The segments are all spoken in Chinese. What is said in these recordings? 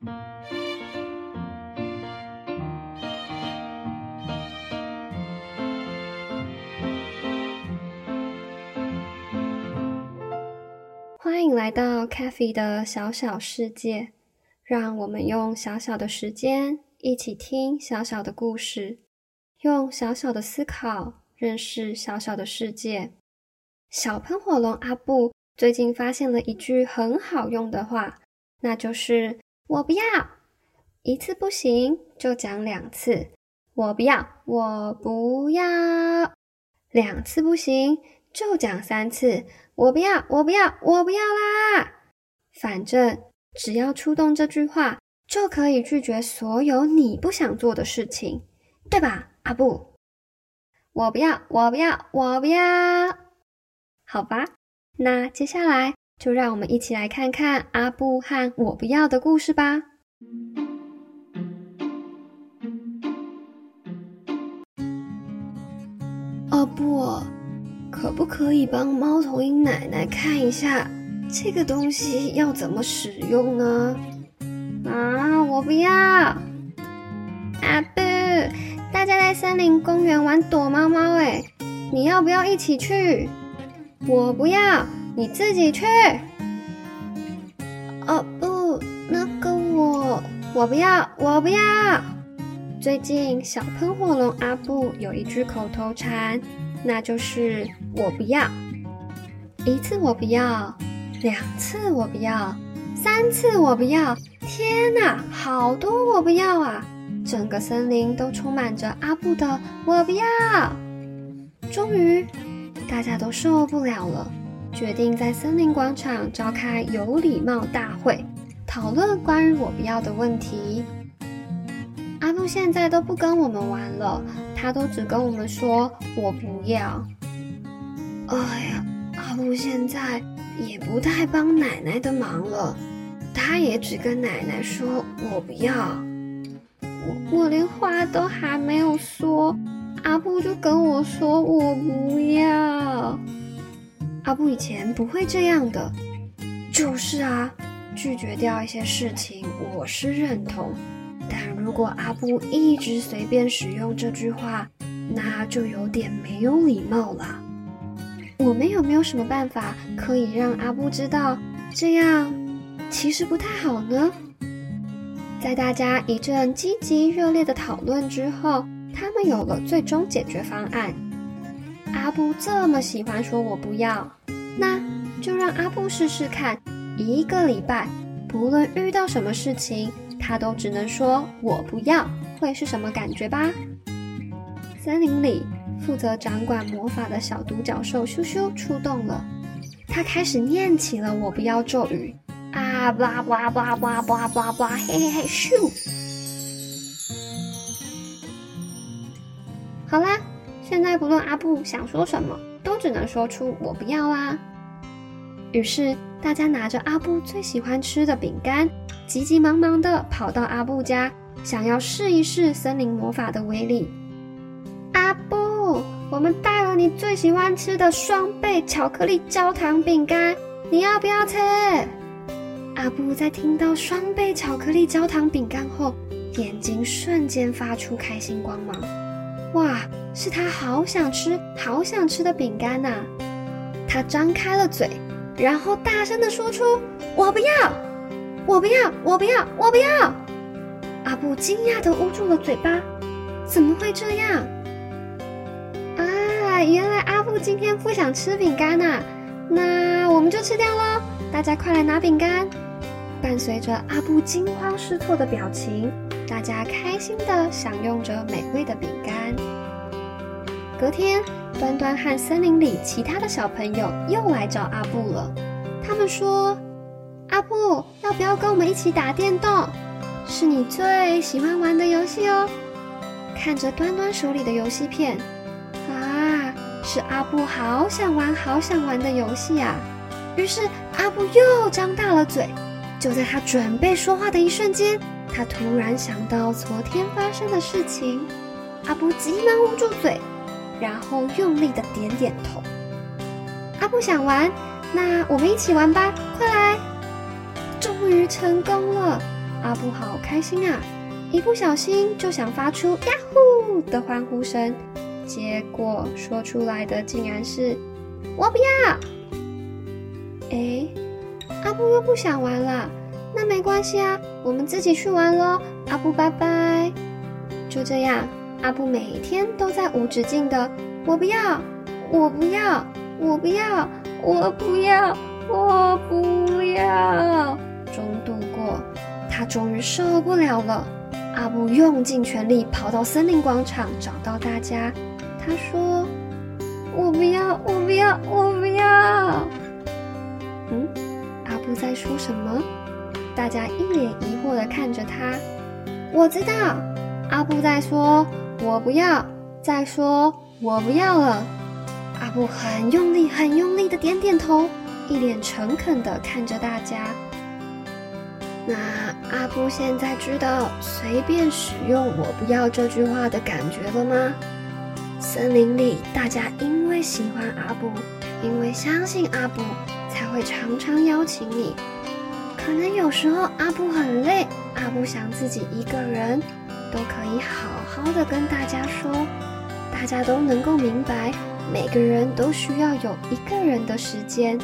欢迎来到 c a f e 的小小世界，让我们用小小的时间一起听小小的故事，用小小的思考认识小小的世界。小喷火龙阿布最近发现了一句很好用的话，那就是“我不要”，一次不行就讲两次，“我不要，我不要”，两次不行就讲三次。我不要，我不要，我不要啦！反正只要出动这句话，就可以拒绝所有你不想做的事情，对吧，阿布？我不要，我不要，我不要。好吧，那接下来就让我们一起来看看阿布和我不要的故事吧。阿布。可不可以帮猫头鹰奶奶看一下这个东西要怎么使用呢？啊，我不要！阿布，大家在森林公园玩躲猫猫，哎，你要不要一起去？我不要，你自己去。哦不，那个我，我不要，我不要。最近小喷火龙阿布有一句口头禅。那就是我不要，一次我不要，两次我不要，三次我不要。天哪，好多我不要啊！整个森林都充满着阿布的我不要。终于，大家都受不了了，决定在森林广场召开有礼貌大会，讨论关于我不要的问题。阿布现在都不跟我们玩了，他都只跟我们说“我不要”。哎呀，阿布现在也不太帮奶奶的忙了，他也只跟奶奶说“我不要”。我我连话都还没有说，阿布就跟我说“我不要”。阿布以前不会这样的，就是啊，拒绝掉一些事情，我是认同。但如果阿布一直随便使用这句话，那就有点没有礼貌了。我们有没有什么办法可以让阿布知道这样其实不太好呢？在大家一阵积极热烈的讨论之后，他们有了最终解决方案。阿布这么喜欢说“我不要”，那就让阿布试试看，一个礼拜，不论遇到什么事情。他都只能说“我不要”，会是什么感觉吧？森林里负责掌管魔法的小独角兽咻咻出动了，他开始念起了“我不要”咒语啊，巴拉巴拉巴拉巴拉巴拉巴拉，嘿嘿嘿，咻！好啦，现在不论阿布想说什么，都只能说出“我不要”啦。于是大家拿着阿布最喜欢吃的饼干。急急忙忙地跑到阿布家，想要试一试森林魔法的威力。阿布，我们带了你最喜欢吃的双倍巧克力焦糖饼干，你要不要吃？阿布在听到双倍巧克力焦糖饼干后，眼睛瞬间发出开心光芒。哇，是他好想吃、好想吃的饼干呐！他张开了嘴，然后大声地说出：“我不要。”我不要，我不要，我不要！阿布惊讶地捂住了嘴巴，怎么会这样？啊，原来阿布今天不想吃饼干呐，那我们就吃掉喽！大家快来拿饼干！伴随着阿布惊慌失措的表情，大家开心地享用着美味的饼干。隔天，端端和森林里其他的小朋友又来找阿布了，他们说。阿布，要不要跟我们一起打电动？是你最喜欢玩的游戏哦。看着端端手里的游戏片，啊，是阿布好想玩、好想玩的游戏啊！于是阿布又张大了嘴。就在他准备说话的一瞬间，他突然想到昨天发生的事情。阿布急忙捂住嘴，然后用力的点点头。阿布想玩，那我们一起玩吧，快来！终于成功了！阿布好开心啊，一不小心就想发出呀呼的欢呼声，结果说出来的竟然是“我不要”。哎，阿布又不想玩了，那没关系啊，我们自己去玩喽。阿布拜拜。就这样，阿布每天都在无止境的“我不要，我不要，我不要，我不要，我不要”中度过。他终于受不了了，阿布用尽全力跑到森林广场，找到大家。他说：“我不要，我不要，我不要。”嗯，阿布在说什么？大家一脸疑惑的看着他。我知道，阿布在说“我不要”，再说“我不要了”。阿布很用力、很用力的点点头，一脸诚恳的看着大家。那阿布现在知道随便使用“我不要”这句话的感觉了吗？森林里大家因为喜欢阿布，因为相信阿布。才会常常邀请你。可能有时候阿布很累，阿布想自己一个人，都可以好好的跟大家说，大家都能够明白，每个人都需要有一个人的时间。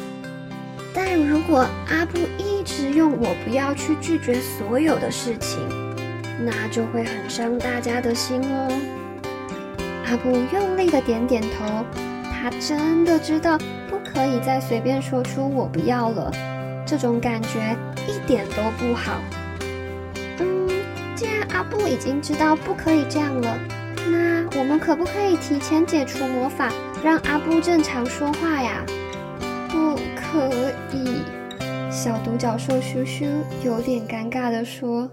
但如果阿布一直用“我不要”去拒绝所有的事情，那就会很伤大家的心哦。阿布用力的点点头，他真的知道不。可以再随便说出“我不要了”，这种感觉一点都不好。嗯，既然阿布已经知道不可以这样了，那我们可不可以提前解除魔法，让阿布正常说话呀？不可以。小独角兽咻咻有点尴尬的说：“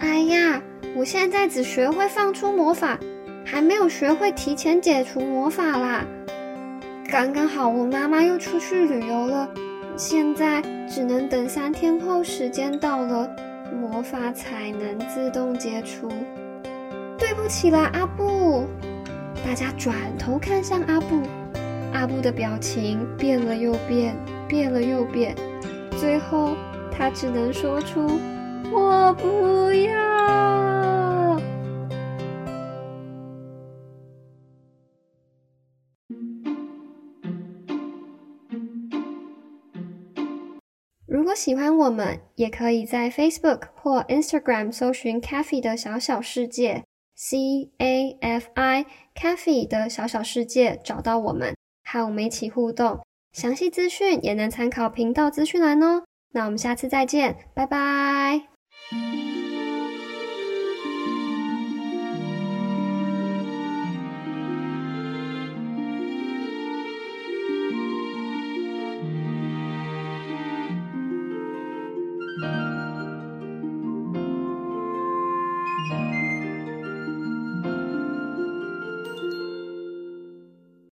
哎呀，我现在只学会放出魔法，还没有学会提前解除魔法啦。”刚刚好，我妈妈又出去旅游了，现在只能等三天后时间到了，魔法才能自动解除。对不起啦，阿布！大家转头看向阿布，阿布的表情变了又变，变了又变，最后他只能说出：“我不要。”如果喜欢我们，也可以在 Facebook 或 Instagram 搜寻 Cafe 的小小世界 （C A F I Cafe 的小小世界）找到我们，和我们一起互动。详细资讯也能参考频道资讯栏哦。那我们下次再见，拜拜。